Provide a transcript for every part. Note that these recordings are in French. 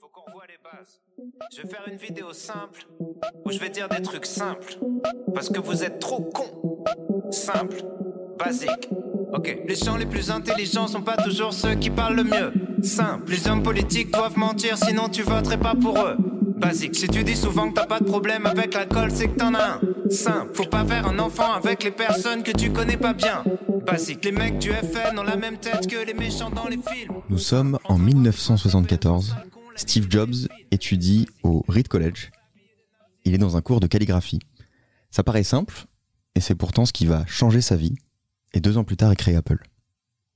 Faut qu'on revoie les bases. Je vais faire une vidéo simple où je vais dire des trucs simples. Parce que vous êtes trop cons. Simple, basique. Ok, les gens les plus intelligents sont pas toujours ceux qui parlent le mieux. Simple, les hommes politiques doivent mentir sinon tu voterais pas pour eux. Basique, si tu dis souvent que t'as pas de problème avec l'alcool, c'est que t'en as un. Simple, faut pas faire un enfant avec les personnes que tu connais pas bien. Basique, les mecs du FN ont la même tête que les méchants dans les films. Nous sommes en 1974. Steve Jobs étudie au Reed College. Il est dans un cours de calligraphie. Ça paraît simple, et c'est pourtant ce qui va changer sa vie. Et deux ans plus tard, il crée Apple.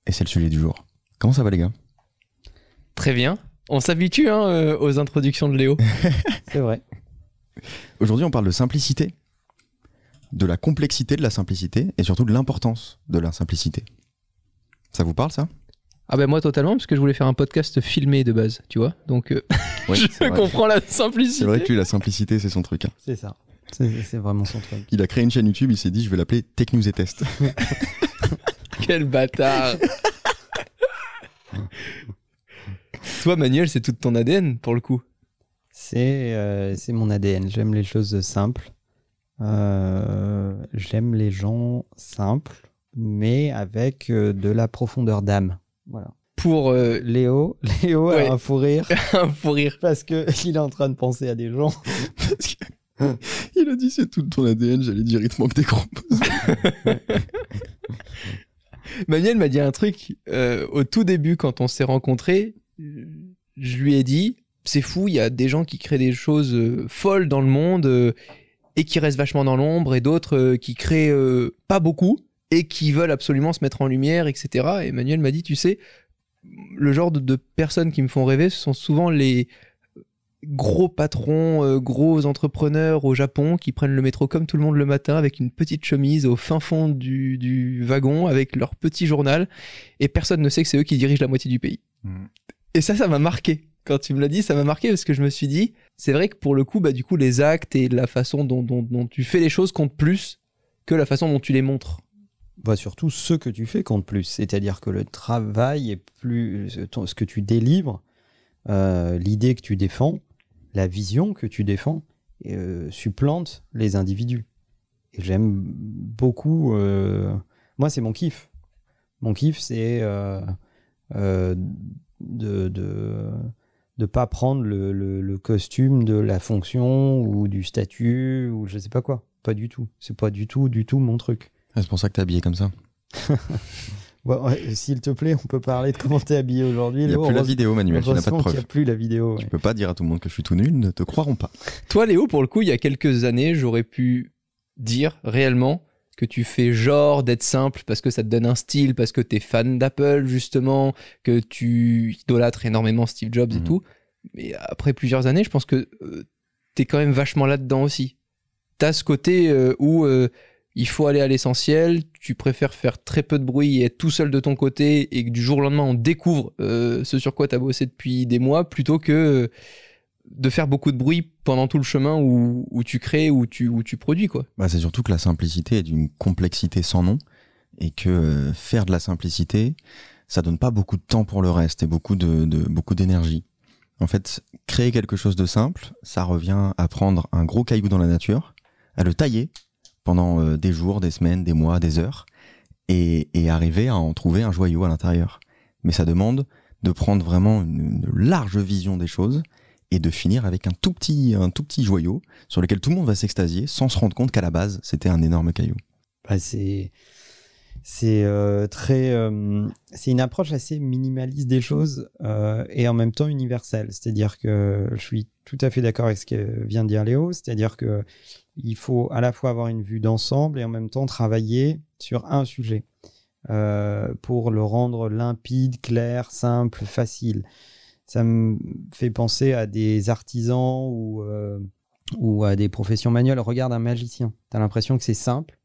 Et c'est le sujet du jour. Comment ça va les gars? Très bien. On s'habitue hein, euh, aux introductions de Léo. C'est vrai. Aujourd'hui, on parle de simplicité, de la complexité de la simplicité, et surtout de l'importance de la simplicité. Ça vous parle ça? Ah ben moi totalement, parce que je voulais faire un podcast filmé de base, tu vois. Donc euh, je c'est vrai. comprends la C'est simplicité. vrai que lui, la simplicité, c'est son truc. hein. C'est ça. C'est c'est vraiment son truc. Il a créé une chaîne YouTube, il s'est dit, je vais l'appeler Tech News et Test. Quel bâtard. Toi Manuel, c'est tout ton ADN pour le coup. C'est euh, c'est mon ADN. J'aime les choses simples. Euh, J'aime les gens simples, mais avec euh, de la profondeur d'âme. Voilà. Pour euh, Léo, Léo Ouais. a un fou rire un fou rire. parce que il est en train de penser à des gens. Parce que- il a dit, c'est tout ton ADN, j'allais dire, il te manque des chromosomes. Manuel m'a dit un truc euh, au tout début quand on s'est rencontrés. Je lui ai dit, c'est fou, il y a des gens qui créent des choses euh, folles dans le monde euh, et qui restent vachement dans l'ombre et d'autres qui créent pas beaucoup et qui veulent absolument se mettre en lumière, etc. Et Manuel m'a dit, tu sais, le genre de, de personnes qui me font rêver, ce sont souvent les gros patrons, euh, gros entrepreneurs au Japon qui prennent le métro comme tout le monde le matin avec une petite chemise au fin fond du, du wagon avec leur petit journal et personne ne sait que c'est eux qui dirigent la moitié du pays. Mm. Et ça, ça m'a marqué. Quand tu me l'as dit, ça m'a marqué parce que je me suis dit, c'est vrai que pour le coup, bah, du coup, les actes et la façon dont, dont, dont tu fais les choses comptent plus que la façon dont tu les montres. Bah, surtout ce que tu fais compte plus. C'est-à-dire que le travail est plus. Ce que tu délivres, euh, l'idée que tu défends, la vision que tu défends, euh, supplante les individus. Et j'aime beaucoup. euh, moi, c'est mon kiff. Mon kiff, c'est de. de pas prendre le, le- le costume de la fonction ou du statut ou je sais pas quoi. Pas du tout. C'est pas du tout, du tout mon truc. Ah, c'est pour ça que t'es habillé comme ça. Ouais, S'il te plaît, on peut parler de comment t'es habillé aujourd'hui. Il n'y a plus la vidéo, Manuel, tu n'as pas de preuve. n'y a plus la vidéo. ouais. Tu peux pas dire à tout le monde que je suis tout nul, ne te croiront pas. Toi, Léo, pour le coup, il y a quelques années, j'aurais pu dire réellement que tu fais genre d'être simple parce que ça te donne un style, parce que t'es fan d'Apple, justement, que tu idolâtres énormément Steve Jobs et Mhm. tout. Mais après plusieurs années, je pense que euh, t'es quand même vachement là-dedans aussi. T'as ce côté euh, où euh, il faut aller à l'essentiel, tu préfères faire très peu de bruit et être tout seul de ton côté et que du jour au lendemain on découvre euh, ce sur quoi t'as bossé depuis des mois plutôt que euh, de faire beaucoup de bruit pendant tout le chemin où, tu crées, où tu, tu produis, quoi. Bah, c'est surtout que la simplicité est d'une complexité sans nom et que euh, faire de la simplicité, ça donne pas beaucoup de temps pour le reste et beaucoup de- beaucoup d'énergie. En fait, créer quelque chose de simple, ça revient à prendre un gros caillou dans la nature, à le tailler pendant euh, des jours, des semaines, des mois, des heures, et, arriver à en trouver un joyau à l'intérieur. Mais ça demande de prendre vraiment une, une large vision des choses et de finir avec un tout petit, un tout petit joyau sur lequel tout le monde va s'extasier sans se rendre compte qu'à la base, c'était un énorme caillou. Bah, c'est c'est euh, très euh, c'est une approche assez minimaliste des choses euh, et en même temps universelle. C'est-à-dire que je suis tout à fait d'accord avec ce que vient de dire Léo. C'est-à-dire que il faut à la fois avoir une vue d'ensemble et en même temps travailler sur un sujet pour le rendre limpide, clair, simple, facile. Ça me fait penser à des artisans ou, ou à des professions manuelles. Regarde un magicien. Tu as l'impression que c'est simple.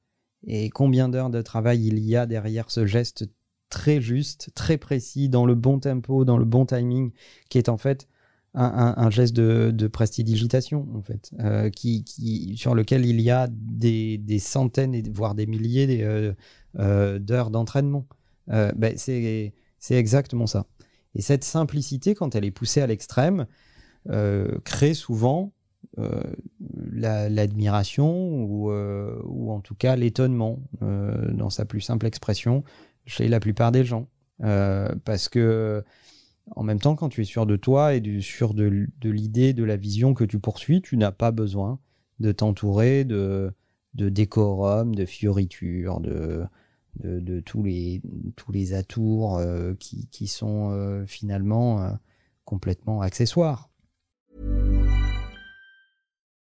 Et combien d'heures de travail il y a derrière ce geste très juste, très précis, dans le bon tempo, dans le bon timing, qui est en fait un, geste de, prestidigitation, en fait, euh, sur lequel il y a des, centaines, voire des milliers euh, euh, d'heures d'entraînement. Ben, c'est exactement ça. Et cette simplicité, quand elle est poussée à l'extrême, crée souvent euh, la- l'admiration ou, euh, ou en tout cas l'étonnement euh, dans sa plus simple expression chez la plupart des gens. Parce que en même temps, quand tu es sûr de toi et du, sûr de, de l'idée, de la vision que tu poursuis, tu n'as pas besoin de t'entourer de, de décorum, de fioritures, de, de, tous, les, tous les atours qui, qui sont finalement complètement accessoires.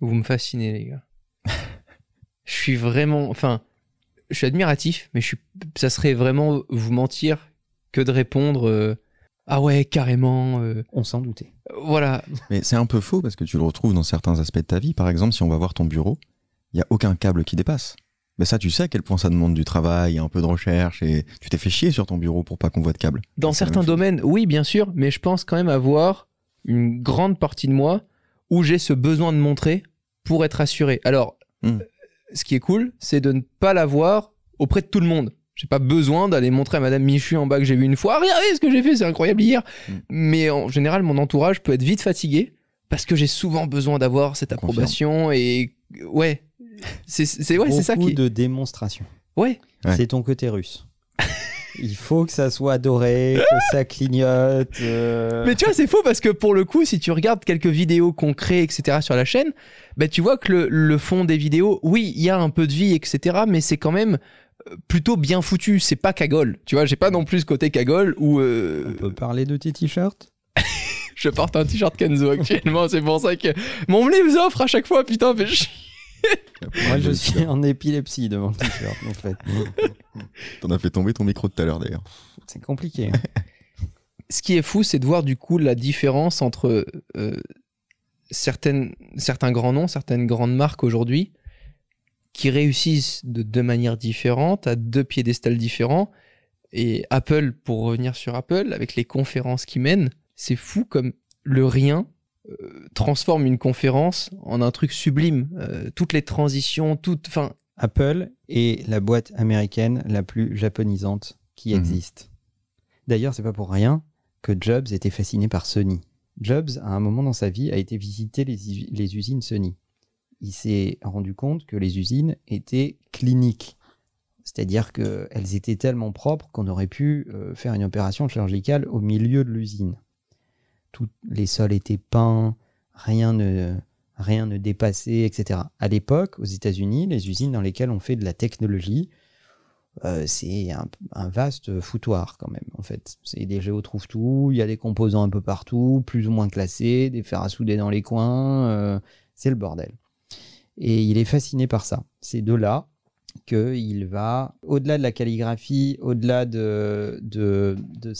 Vous me fascinez, les gars. je suis vraiment. Enfin, je suis admiratif, mais je suis, ça serait vraiment vous mentir que de répondre euh, Ah ouais, carrément. euh, On s'en doutait. voilà. Mais c'est un peu faux parce que tu le retrouves dans certains aspects de ta vie. Par exemple, si on va voir ton bureau, il n'y a aucun câble qui dépasse. Mais ça, tu sais à quel point ça demande du travail, un peu de recherche, et tu t'es fait chier sur ton bureau pour pas qu'on voit de câble. Dans certains domaines, oui, bien sûr, mais je pense quand même avoir une grande partie de moi où j'ai ce besoin de montrer pour être assuré. Alors, Hmm. ce qui est cool, c'est de ne pas l'avoir auprès de tout le monde. J'ai pas besoin d'aller montrer à Madame Michu en bas que j'ai vu une fois. Regardez ce que j'ai fait, c'est incroyable hier. Hmm. Mais en général, mon entourage peut être vite fatigué parce que j'ai souvent besoin d'avoir cette Confirme. approbation et ouais, c'est c'est ouais, c'est ça Beaucoup qui. de démonstration. Ouais, Ouais. C'est ton côté russe. Il faut que ça soit doré, que ça clignote. euh, Mais tu vois, c'est faux parce que pour le coup, si tu regardes quelques vidéos qu'on crée, etc. sur la chaîne, bah, tu vois que le, le fond des vidéos, oui, il y a un peu de vie, etc. Mais c'est quand même euh, plutôt bien foutu. C'est pas cagole. Tu vois, j'ai pas non plus ce côté cagole où euh, On peut parler de tes t-shirts? Je porte un t-shirt Kenzo actuellement. c'est pour ça que mon me les offre à chaque fois. Putain, fait chier. Moi, je suis en épilepsie devant le t-shirt, en fait. T'en as fait tomber ton micro tout à l'heure d'ailleurs. C'est compliqué. hein. ce qui est fou, c'est de voir du coup la différence entre euh, certaines, certains grands noms, certaines grandes marques aujourd'hui qui réussissent de deux manières différentes, à deux piédestals différents. Et Apple, pour revenir sur Apple, avec les conférences qu'ils mènent, c'est fou comme le rien euh, transforme une conférence en un truc sublime. Euh, toutes les transitions, toutes, Apple est la boîte américaine la plus japonisante qui Mhm. existe. D'ailleurs, c'est pas pour rien que Jobs était fasciné par Sony. Jobs, à un moment dans sa vie, a été visiter les, usi- les usines Sony. Il s'est rendu compte que les usines étaient cliniques. C'est-à-dire qu'elles étaient tellement propres qu'on aurait pu euh, faire une opération chirurgicale au milieu de l'usine. Tous les sols étaient peints, rien ne, rien ne dépassait, etc. À l'époque, aux États-Unis, les usines dans lesquelles on fait de la technologie, euh, c'est un, vaste foutoir quand même, en fait. C'est des géotrouve tout, il y a des composants un peu partout, plus ou moins classés, des fers à souder dans les coins, euh, c'est le bordel. Et il est fasciné par ça. C'est de là qu'il va, au-delà de la calligraphie, au-delà de, de, de,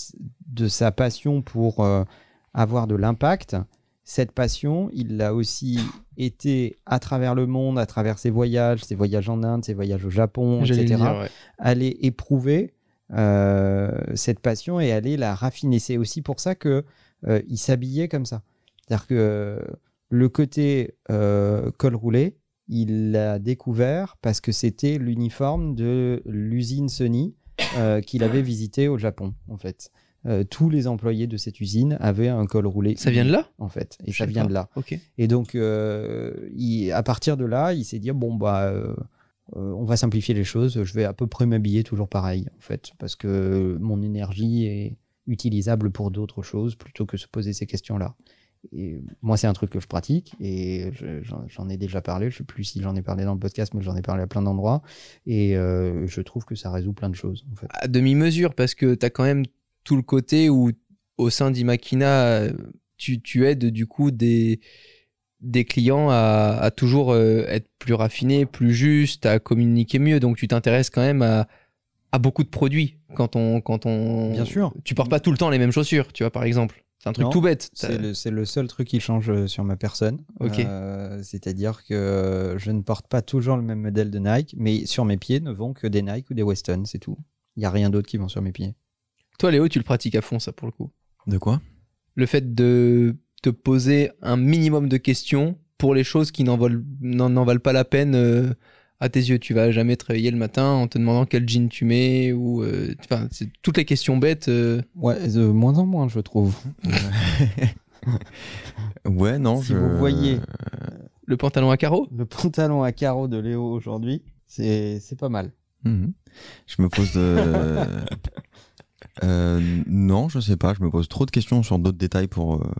de sa passion pour euh, avoir de l'impact, cette passion, il l'a aussi été à travers le monde, à travers ses voyages, ses voyages en Inde, ses voyages au Japon, etc. le dire, ouais. aller éprouver euh, cette passion et aller la raffiner. C'est aussi pour ça que euh, il s'habillait comme ça. C'est-à-dire que euh, le côté euh, col roulé, il l'a découvert parce que c'était l'uniforme de l'usine Sony qu'il avait visité au Japon, en fait. Euh, tous les employés de cette usine avaient un col roulé. Ça vient de là En fait. Et Je ça vient pas. de là. Ok. Et donc, euh, il- à partir de là, il s'est dit bon bah, euh, on va simplifier les choses. Je vais à peu près m'habiller toujours pareil, en fait, parce que mon énergie est utilisable pour d'autres choses plutôt que se poser ces questions-là. Et moi, c'est un truc que je pratique et je- j'en j'en ai déjà parlé. Je sais plus si j'en ai parlé dans le podcast, mais j'en ai parlé à plein d'endroits. Et euh, je trouve que ça résout plein de choses, en fait. à demi-mesure parce que tu as quand même tout le côté où au sein d'Imakina tu, tu aides du coup des, des clients à, à toujours euh, être plus raffinés, plus justes, à communiquer mieux. Donc tu t'intéresses quand même à, à beaucoup de produits quand on quand on Bien sûr. tu portes pas tout le temps les mêmes chaussures tu vois par exemple c'est un truc Non, tout bête C'est le, c'est le seul truc qui change euh, sur ma personne. Ok. Euh, C'est-à-dire que je ne porte pas toujours le même modèle de Nike, mais sur mes pieds ne vont que des Nike ou des Weston, c'est tout. Il n'y a rien d'autre qui vont sur mes pieds. Toi Léo tu le pratiques à fond ça pour le coup De quoi? Le fait de te poser un minimum de questions pour les choses qui n'en valent, n'en, n'en valent pas la peine euh, à tes yeux. Tu vas jamais te réveiller le matin en te demandant quel jean tu mets ou euh, c'est toutes les questions bêtes. euh, Ouais, de moins en moins, je trouve. Ouais, non. si je- vous voyez le pantalon à carreaux? le pantalon à carreaux de Léo aujourd'hui, c'est c'est pas mal. Mhm. Je me pose de... Euh, non, je sais pas. Je me pose trop de questions sur d'autres détails pour euh,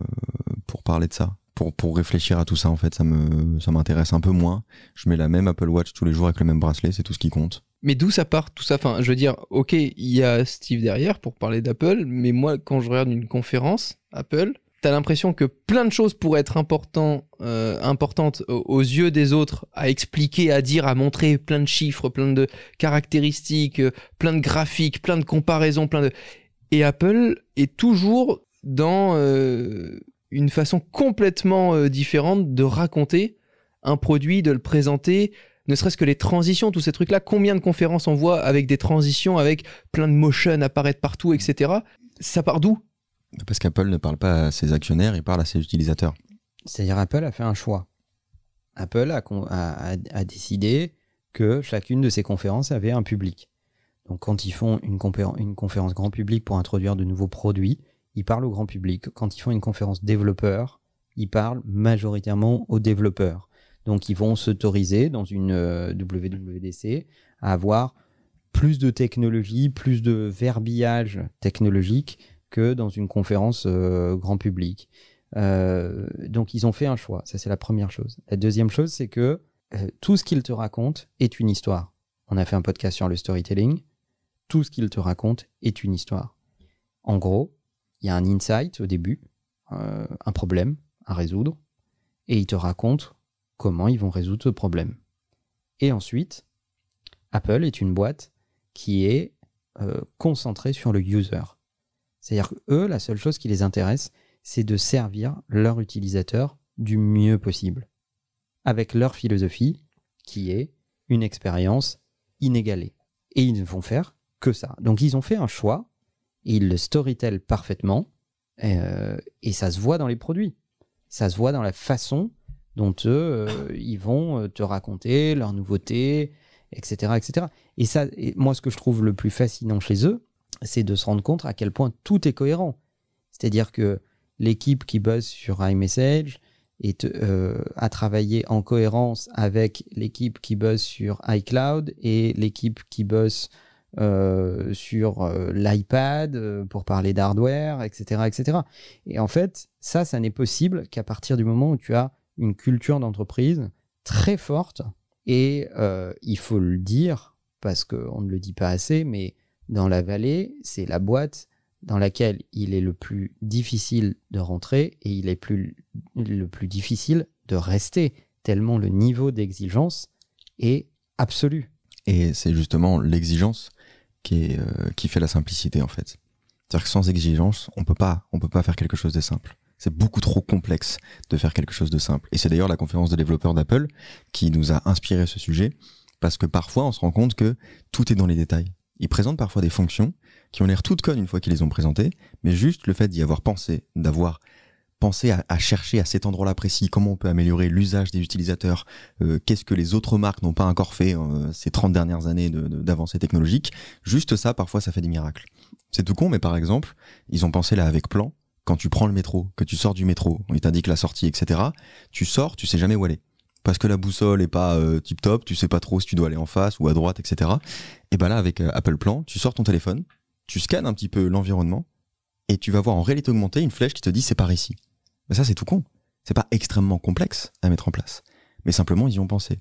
pour parler de ça, pour pour réfléchir à tout ça. En fait, ça me ça m'intéresse un peu moins. Je mets la même Apple Watch tous les jours avec le même bracelet, c'est tout ce qui compte. Mais d'où ça part tout ça? Enfin, je veux dire, ok, il y a Steve derrière pour parler d'Apple, mais moi, quand je regarde une conférence Apple, t'as l'impression que plein de choses pourraient être important, euh, importantes aux, yeux des autres à expliquer, à dire, à montrer plein de chiffres, plein de caractéristiques, euh, plein de graphiques, plein de comparaisons, plein de. Et Apple est toujours dans euh, une façon complètement euh, différente de raconter un produit, de le présenter, ne serait-ce que les transitions, tous ces trucs-là. Combien de conférences on voit avec des transitions, avec plein de motion apparaître partout, etc. Ça part d'où? Parce qu'Apple ne parle pas à ses actionnaires, il parle à ses utilisateurs. C'est-à-dire Apple a fait un choix. Apple a, décidé que chacune de ses conférences avait un public. Donc quand ils font une, conférence grand public pour introduire de nouveaux produits, ils parlent au grand public. Quand ils font une conférence développeur, ils parlent majoritairement aux développeurs. Donc ils vont s'autoriser dans une euh, WWDC à avoir plus de technologie, plus de verbillage technologique que dans une conférence euh, grand public. Euh, donc ils ont fait un choix, ça c'est la première chose. La deuxième chose, c'est que euh, tout ce qu'ils te racontent est une histoire. On a fait un podcast sur le storytelling. Tout ce qu'ils te racontent est une histoire. En gros, il y a un insight au début, un problème à résoudre, et ils te racontent comment ils vont résoudre ce problème. Et ensuite, Apple est une boîte qui est concentrée sur le user. C'est-à-dire eux, la seule chose qui les intéresse, c'est de servir leur utilisateur du mieux possible, avec leur philosophie qui est une expérience inégalée. Et ils ne vont faire que ça. Donc ils ont fait un choix, ils le storytellent parfaitement, euh, et ça se voit dans les produits. Ça se voit dans la façon dont eux, euh, ils vont euh, te raconter leurs nouveautés, etc. etc. Et ça, et moi, ce que je trouve le plus fascinant chez eux, c'est de se rendre compte à quel point tout est cohérent. C'est-à-dire que l'équipe qui bosse sur iMessage est, euh, a travaillé en cohérence avec l'équipe qui bosse sur iCloud et l'équipe qui bosse euh, sur euh, l'iPad pour parler d'hardware, etc., etc. Et en fait, ça, ça n'est possible qu'à partir du moment où tu as une culture d'entreprise très forte. Et il faut le dire, parce qu'on ne le dit pas assez, mais dans la vallée, c'est la boîte dans laquelle il est le plus difficile de rentrer et il est le plus difficile de rester, tellement le niveau d'exigence est absolu. Et c'est justement l'exigence qui, euh, qui fait la simplicité en fait. C'est-à-dire que sans exigence, on peut pas, on peut pas faire quelque chose de simple. C'est beaucoup trop complexe de faire quelque chose de simple. Et c'est d'ailleurs la conférence de développeurs d'Apple qui nous a inspiré ce sujet, parce que parfois on se rend compte que tout est dans les détails. Ils présentent parfois des fonctions qui ont l'air toutes connes une fois qu'ils les ont présentées, mais juste le fait d'y avoir pensé, d'avoir pensé à, chercher à cet endroit-là précis comment on peut améliorer l'usage des utilisateurs, euh, qu'est-ce que les autres marques n'ont pas encore fait euh, ces 30 dernières années d'avancées technologiques, juste ça, parfois, ça fait des miracles. C'est tout con, mais par exemple, ils ont pensé là avec plan, quand tu prends le métro, que tu sors du métro, on t'indique la sortie, etc., tu sors, tu sais jamais où aller. Parce que la boussole est pas euh, tip top, tu sais pas trop si tu dois aller en face ou à droite, etc. Et ben là, avec euh, Apple Plan, tu sors ton téléphone, tu scannes un petit peu l'environnement, et tu vas voir en réalité augmentée une flèche qui te dit c'est par ici. Mais ça, c'est tout con. C'est pas extrêmement complexe à mettre en place. Mais simplement, ils y ont pensé.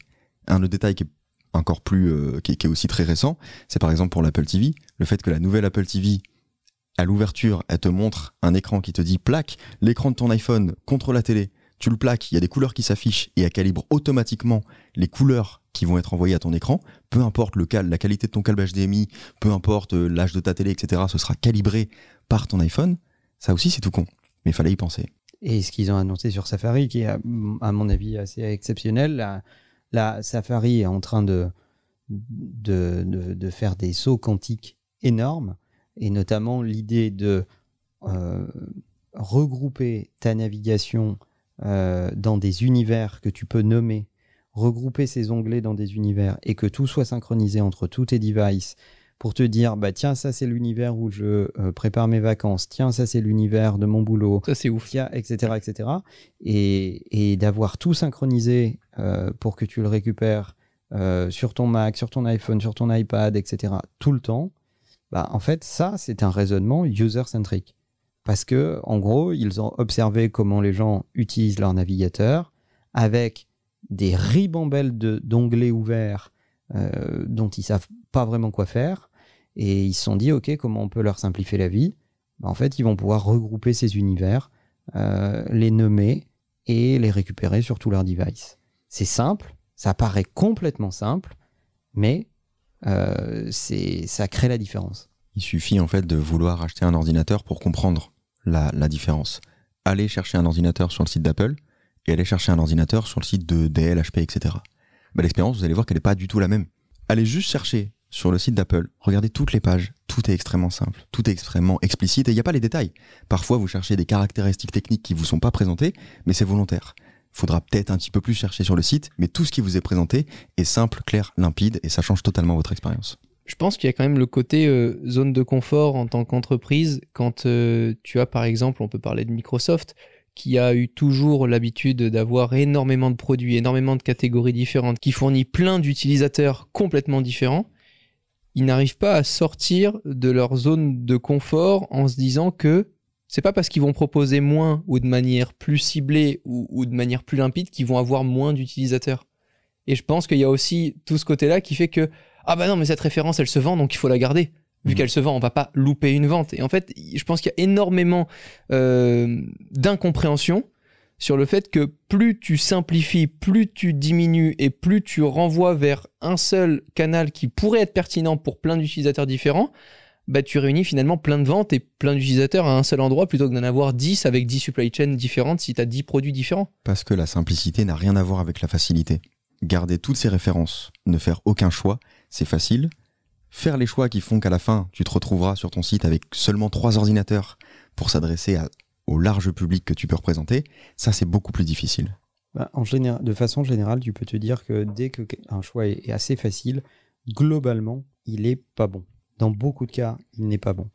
Un autre détail qui est encore plus, euh, qui, est, qui, est, aussi très récent, c'est par exemple pour l'Apple TV, le fait que la nouvelle Apple TV, à l'ouverture, elle te montre un écran qui te dit plaque l'écran de ton iPhone contre la télé. Tu le plaques, il y a des couleurs qui s'affichent et elle calibre automatiquement les couleurs qui vont être envoyées à ton écran, peu importe la qualité de ton câble HDMI, peu importe euh, l'âge de ta télé, etc., ce sera calibré par ton iPhone. Ça aussi, c'est tout con. Mais il fallait y penser. Et ce qu'ils ont annoncé sur Safari, qui est à mon avis assez exceptionnel, Safari est en train de faire des sauts quantiques énormes, et notamment l'idée de euh, regrouper ta navigation euh, dans des univers que tu peux nommer, regrouper ces onglets dans des univers et que tout soit synchronisé entre tous tes devices pour te dire bah tiens ça c'est l'univers où je euh, prépare mes vacances. Tiens ça c'est l'univers de mon boulot. Ça, c'est ouf. tiens etc etc et, et d'avoir tout synchronisé euh, pour que tu le récupères euh, sur ton Mac sur ton iPhone sur ton iPad etc tout le temps bah en fait ça c'est un raisonnement user centric parce que en gros ils ont observé comment les gens utilisent leur navigateur avec des ribambelles d'onglets ouverts euh, dont ils savent pas vraiment quoi faire. Et ils se sont dit ok comment on peut leur simplifier la vie? Bah, en fait ils vont pouvoir regrouper ces univers euh, les nommer et les récupérer sur tous leurs devices. C'est simple ça paraît complètement simple mais euh, ça crée la différence. Il suffit en fait de vouloir acheter un ordinateur pour comprendre la, différence. Aller chercher un ordinateur sur le site d'Apple et aller chercher un ordinateur sur le site de Dell, HP, etc. Bah, L'expérience, vous allez voir qu'elle n'est pas du tout la même. Allez juste chercher sur le site d'Apple, regardez toutes les pages, tout est extrêmement simple, tout est extrêmement explicite et il n'y a pas les détails. Parfois, vous cherchez des caractéristiques techniques qui vous sont pas présentées, mais c'est volontaire. Faudra peut-être un petit peu plus chercher sur le site, mais tout ce qui vous est présenté est simple, clair, limpide et ça change totalement votre expérience. Je pense qu'il y a quand même le côté euh, zone de confort en tant qu'entreprise quand euh, tu as par exemple, on peut parler de Microsoft, qui a eu toujours l'habitude d'avoir énormément de produits, énormément de catégories différentes, qui fournit plein d'utilisateurs complètement différents. Ils n'arrivent pas à sortir de leur zone de confort en se disant que c'est pas parce qu'ils vont proposer moins ou de manière plus ciblée ou, ou de manière plus limpide qu'ils vont avoir moins d'utilisateurs. Et je pense qu'il y a aussi tout ce côté-là qui fait que ah bah non mais cette référence elle se vend donc il faut la garder vu Mhm. qu'elle se vend on va pas louper une vente et en fait je pense qu'il y a énormément euh, d'incompréhension sur le fait que plus tu simplifies plus tu diminues et plus tu renvoies vers un seul canal qui pourrait être pertinent pour plein d'utilisateurs différents bah tu réunis finalement plein de ventes et plein d'utilisateurs à un seul endroit plutôt que d'en avoir 10 avec 10 supply chains différentes si tu as 10 produits différents Parce que la simplicité n'a rien à voir avec la facilité. Garder toutes ces références, ne faire aucun choix, c'est facile. Faire les choix qui font qu'à la fin, tu te retrouveras sur ton site avec seulement trois ordinateurs pour s'adresser au large public que tu peux représenter, ça c'est beaucoup plus difficile. Bah, de façon générale, tu peux te dire que dès que un choix est, assez facile, globalement, il est pas bon. Dans beaucoup de cas, il n'est pas bon.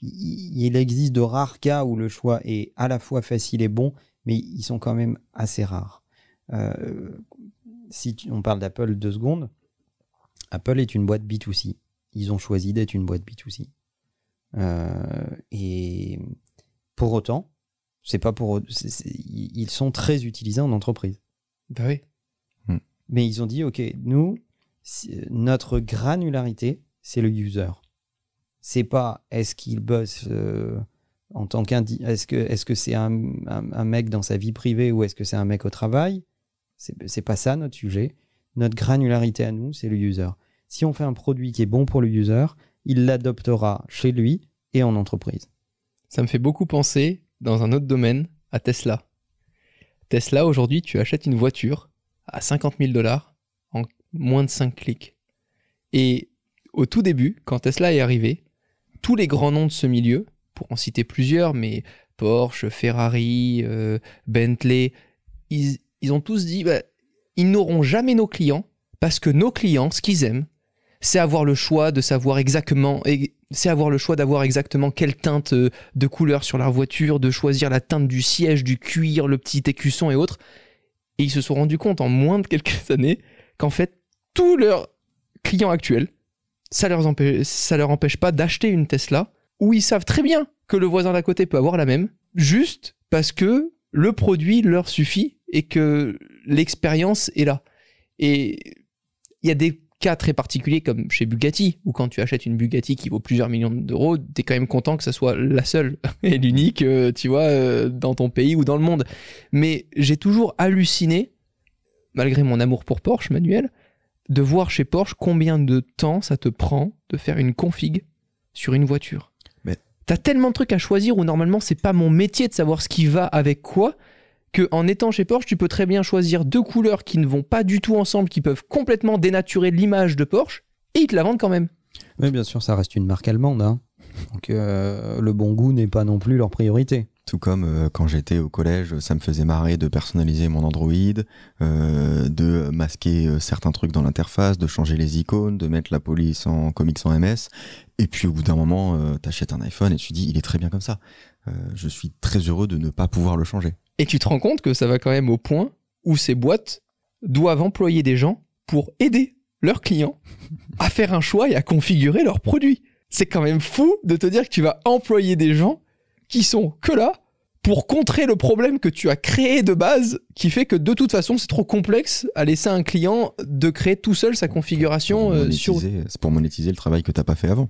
Il, existe de rares cas où le choix est à la fois facile et bon, mais ils sont quand même assez rares. Euh, si on parle d'Apple deux secondes, Apple est une boîte B2C. Ils ont choisi d'être une boîte B2C. Euh, et pour autant, c'est pas pour ils sont très utilisés en entreprise. bah oui Mais ils ont dit ok, nous notre granularité, c'est le user. C'est pas est-ce qu'il bosse euh, en tant qu'indi est-ce que est-ce que c'est un, un- un mec dans sa vie privée ou est-ce que c'est un mec au travail? C'est pas ça notre sujet. Notre granularité à nous, c'est le user. Si on fait un produit qui est bon pour le user, il l'adoptera chez lui et en entreprise. Ça me fait beaucoup penser, dans un autre domaine, à Tesla. Tesla, aujourd'hui, tu achètes une voiture à 50 000 dollars en moins de 5 clics. Et au tout début, quand Tesla est arrivé, tous les grands noms de ce milieu, pour en citer plusieurs, mais Porsche, Ferrari, euh, Bentley, ils, ils ont tous dit, bah, ils n'auront jamais nos clients, parce que nos clients, ce qu'ils aiment, c'est avoir le choix de savoir exactement, c'est avoir le choix d'avoir exactement quelle teinte euh, de couleur sur leur voiture, de choisir la teinte du siège, du cuir, le petit écusson et autres. Et ils se sont rendus compte en moins de quelques années qu'en fait, tous leurs clients actuels, ça leur leur empêche pas d'acheter une Tesla où ils savent très bien que le voisin d'à côté peut avoir la même, juste parce que le produit leur suffit et que l'expérience est là. Et il y a des cas très particulier comme chez Bugatti, où quand tu achètes une Bugatti qui vaut plusieurs millions d'euros, t'es quand même content que ça soit la seule et l'unique, euh, tu vois, euh, dans ton pays ou dans le monde. Mais j'ai toujours halluciné, malgré mon amour pour Porsche, Manuel, de voir chez Porsche combien de temps ça te prend de faire une config sur une voiture. Mais- T'as tellement de trucs à choisir où normalement c'est pas mon métier de savoir ce qui va avec quoi que en étant chez Porsche, tu peux très bien choisir deux couleurs qui ne vont pas du tout ensemble, qui peuvent complètement dénaturer l'image de Porsche, et ils te la vendent quand même. Oui, bien sûr, ça reste une marque allemande. hein. Donc euh, le bon goût n'est pas non plus leur priorité. Tout comme euh, quand j'étais au collège, ça me faisait marrer de personnaliser mon Android, euh, de masquer euh, certains trucs dans l'interface, de changer les icônes, de mettre la police en comics en MS. Et puis au bout d'un moment, euh, t'achètes un iPhone et tu dis, il est très bien comme ça. Euh, je suis très heureux de ne pas pouvoir le changer. Et tu te rends compte que ça va quand même au point où ces boîtes doivent employer des gens pour aider leurs clients à faire un choix et à configurer leurs produits. C'est quand même fou de te dire que tu vas employer des gens qui sont que là pour contrer le problème que tu as créé de base, qui fait que de toute façon c'est trop complexe à laisser à un client de créer tout seul sa configuration Pour euh, sur... monétiser- C'est pour monétiser le travail que t'as pas fait avant.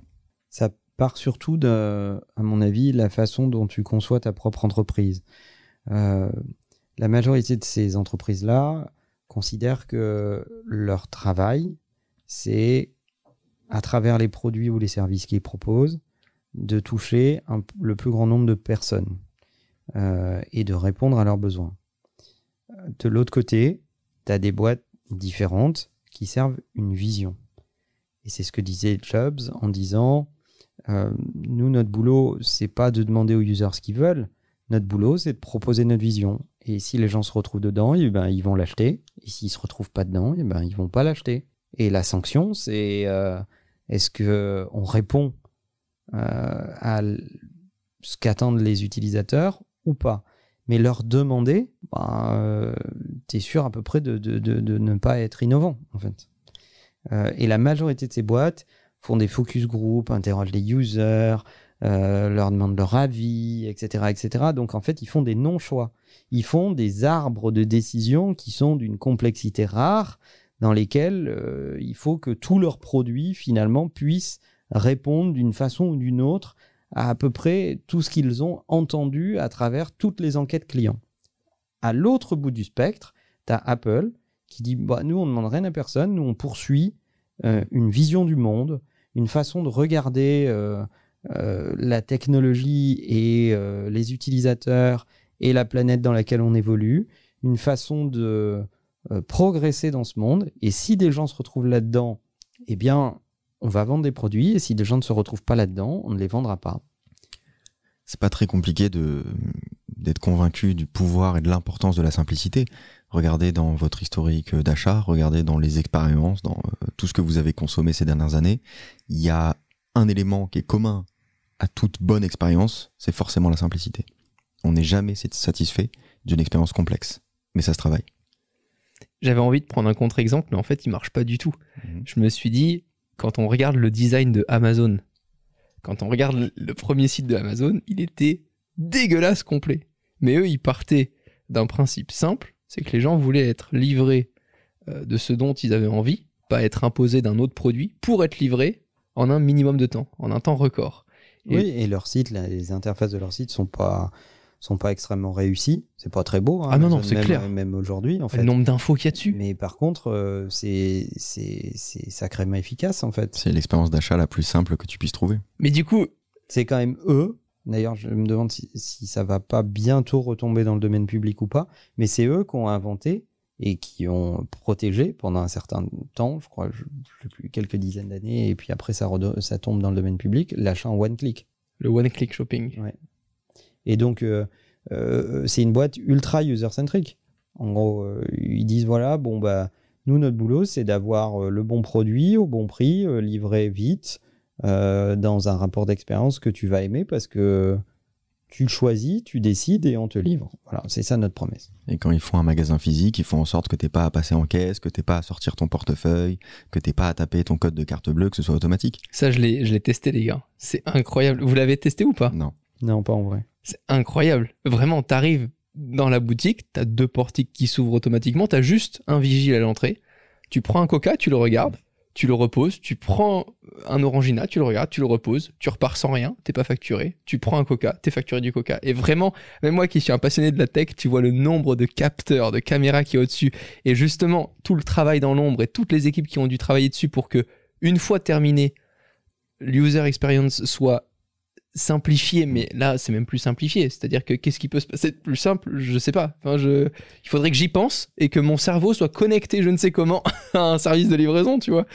Ça part surtout de, à mon avis, la façon dont tu conçois ta propre entreprise. Euh, la majorité de ces entreprises-là considèrent que leur travail, c'est, à travers les produits ou les services qu'ils proposent, de toucher le plus grand nombre de personnes euh, et de répondre à leurs besoins. De l'autre côté, tu as des boîtes différentes qui servent une vision. Et c'est ce que disait Jobs en disant euh, nous, notre boulot, c'est pas de demander aux users ce qu'ils veulent. Notre boulot, c'est de proposer notre vision. Et si les gens se retrouvent dedans, eh ben, ils vont l'acheter. Et s'ils se retrouvent pas dedans, eh ben, ils vont pas l'acheter. Et la sanction, c'est euh, est-ce que on répond euh, à ce qu'attendent les utilisateurs ou pas? Mais leur demander, ben, tu es sûr à peu près de ne pas être innovant, en fait. Euh, et la majorité de ces boîtes font des focus group, interrogent les users, euh, leur demandent leur avis, etc., etc. Donc en fait, ils font des non-choix. Ils font des arbres de décision qui sont d'une complexité rare, dans lesquels euh, il faut que tous leurs produits finalement puissent répondre d'une façon ou d'une autre à à peu près tout ce qu'ils ont entendu à travers toutes les enquêtes clients. À l'autre bout du spectre, tu as Apple qui dit bah, nous, on ne demande rien à personne, nous, on poursuit euh, une vision du monde, une façon de regarder la technologie et euh, les utilisateurs et la planète dans laquelle on évolue, une façon de euh, progresser dans ce monde. Et si des gens se retrouvent là-dedans, eh bien, on va vendre des produits. Et si des gens ne se retrouvent pas là-dedans, on ne les vendra pas. c'est pas très compliqué d'être convaincu du pouvoir et de l'importance de la simplicité. Regardez dans votre historique d'achat, regardez dans les expériences, dans euh, tout ce que vous avez consommé ces dernières années. Il y a un élément qui est commun à toute bonne expérience, c'est forcément la simplicité. On n'est jamais satisfait d'une expérience complexe, mais ça se travaille. J'avais envie de prendre un contre-exemple, mais en fait, il marche pas du tout. Mhm. Je me suis dit, quand on regarde le design de Amazon, quand on regarde le- premier site de Amazon, il était dégueulasse complet. Mais eux, ils partaient d'un principe simple, c'est que les gens voulaient être livrés euh, de ce dont ils avaient envie, pas être imposés d'un autre produit, pour être livrés en un minimum de temps, en un temps record. Et- Oui, et leur site, là, les interfaces de leur site sont pas sont pas extrêmement réussies. C'est pas très beau. hein, Ah non, non, c'est même- clair. Même aujourd'hui, en fait. Le nombre d'infos qu'il y a dessus. Mais par contre, euh, c'est c'est c'est sacrément efficace, en fait. C'est l'expérience d'achat la plus simple que tu puisses trouver. Mais du coup, C'est quand même eux. D'ailleurs, je me demande si, si ça va pas bientôt retomber dans le domaine public ou pas. Mais c'est eux qui ont inventé et qui ont protégé pendant un certain temps, je crois, je, je sais plus, quelques dizaines d'années, et puis après ça, tombe dans le domaine public, l'achat en one click. le one-click shopping. Et donc, euh, euh, c'est une boîte ultra user-centric. En gros, euh, ils disent voilà, bon, bah, nous, notre boulot, c'est d'avoir le bon produit au bon prix, livré vite, dans un rapport d'expérience que tu vas aimer parce que tu le choisis, tu décides et on te livre. Voilà, c'est ça notre promesse. Et quand ils font un magasin physique, ils font en sorte que t'aies pas à passer en caisse, que t'aies pas à sortir ton portefeuille, que t'aies pas à taper ton code de carte bleue, que ce soit automatique. Ça, je l'ai je l'ai testé, les gars. C'est incroyable. Vous l'avez testé ou pas? Non. Non, pas en vrai. C'est incroyable. Vraiment, t'arrives dans la boutique, t'as deux portiques qui s'ouvrent automatiquement, t'as juste un vigile à l'entrée. Tu prends un coca, tu le regardes, tu le reposes, tu prends un Orangina, tu le regardes, tu le reposes, tu repars sans rien, t'es pas facturé, tu prends un Coca, t'es facturé du Coca. Et vraiment, même moi qui suis un passionné de la tech, tu vois le nombre de capteurs, de caméras qui est au-dessus, et justement tout le travail dans l'ombre et toutes les équipes qui ont dû travailler dessus pour que, une fois terminé, l'user experience soit simplifié, mais là c'est même plus simplifié. C'est-à-dire que qu'est-ce qui peut se passer de plus simple? Je sais pas. Enfin, je... Il faudrait que j'y pense et que mon cerveau soit connecté, je ne sais comment, à un service de livraison, tu vois.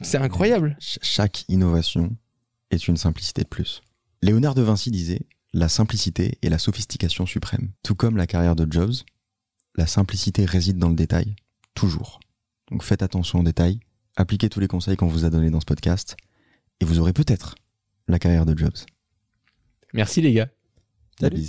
C'est incroyable. Ch- chaque innovation est une simplicité de plus. Léonard de Vinci disait La simplicité est la sophistication suprême. Tout comme la carrière de Jobs, la simplicité réside dans le détail, toujours. Donc faites attention aux détails, appliquez tous les conseils qu'on vous a donnés dans ce podcast, et vous aurez peut-être la carrière de Jobs. Merci les gars. Salut.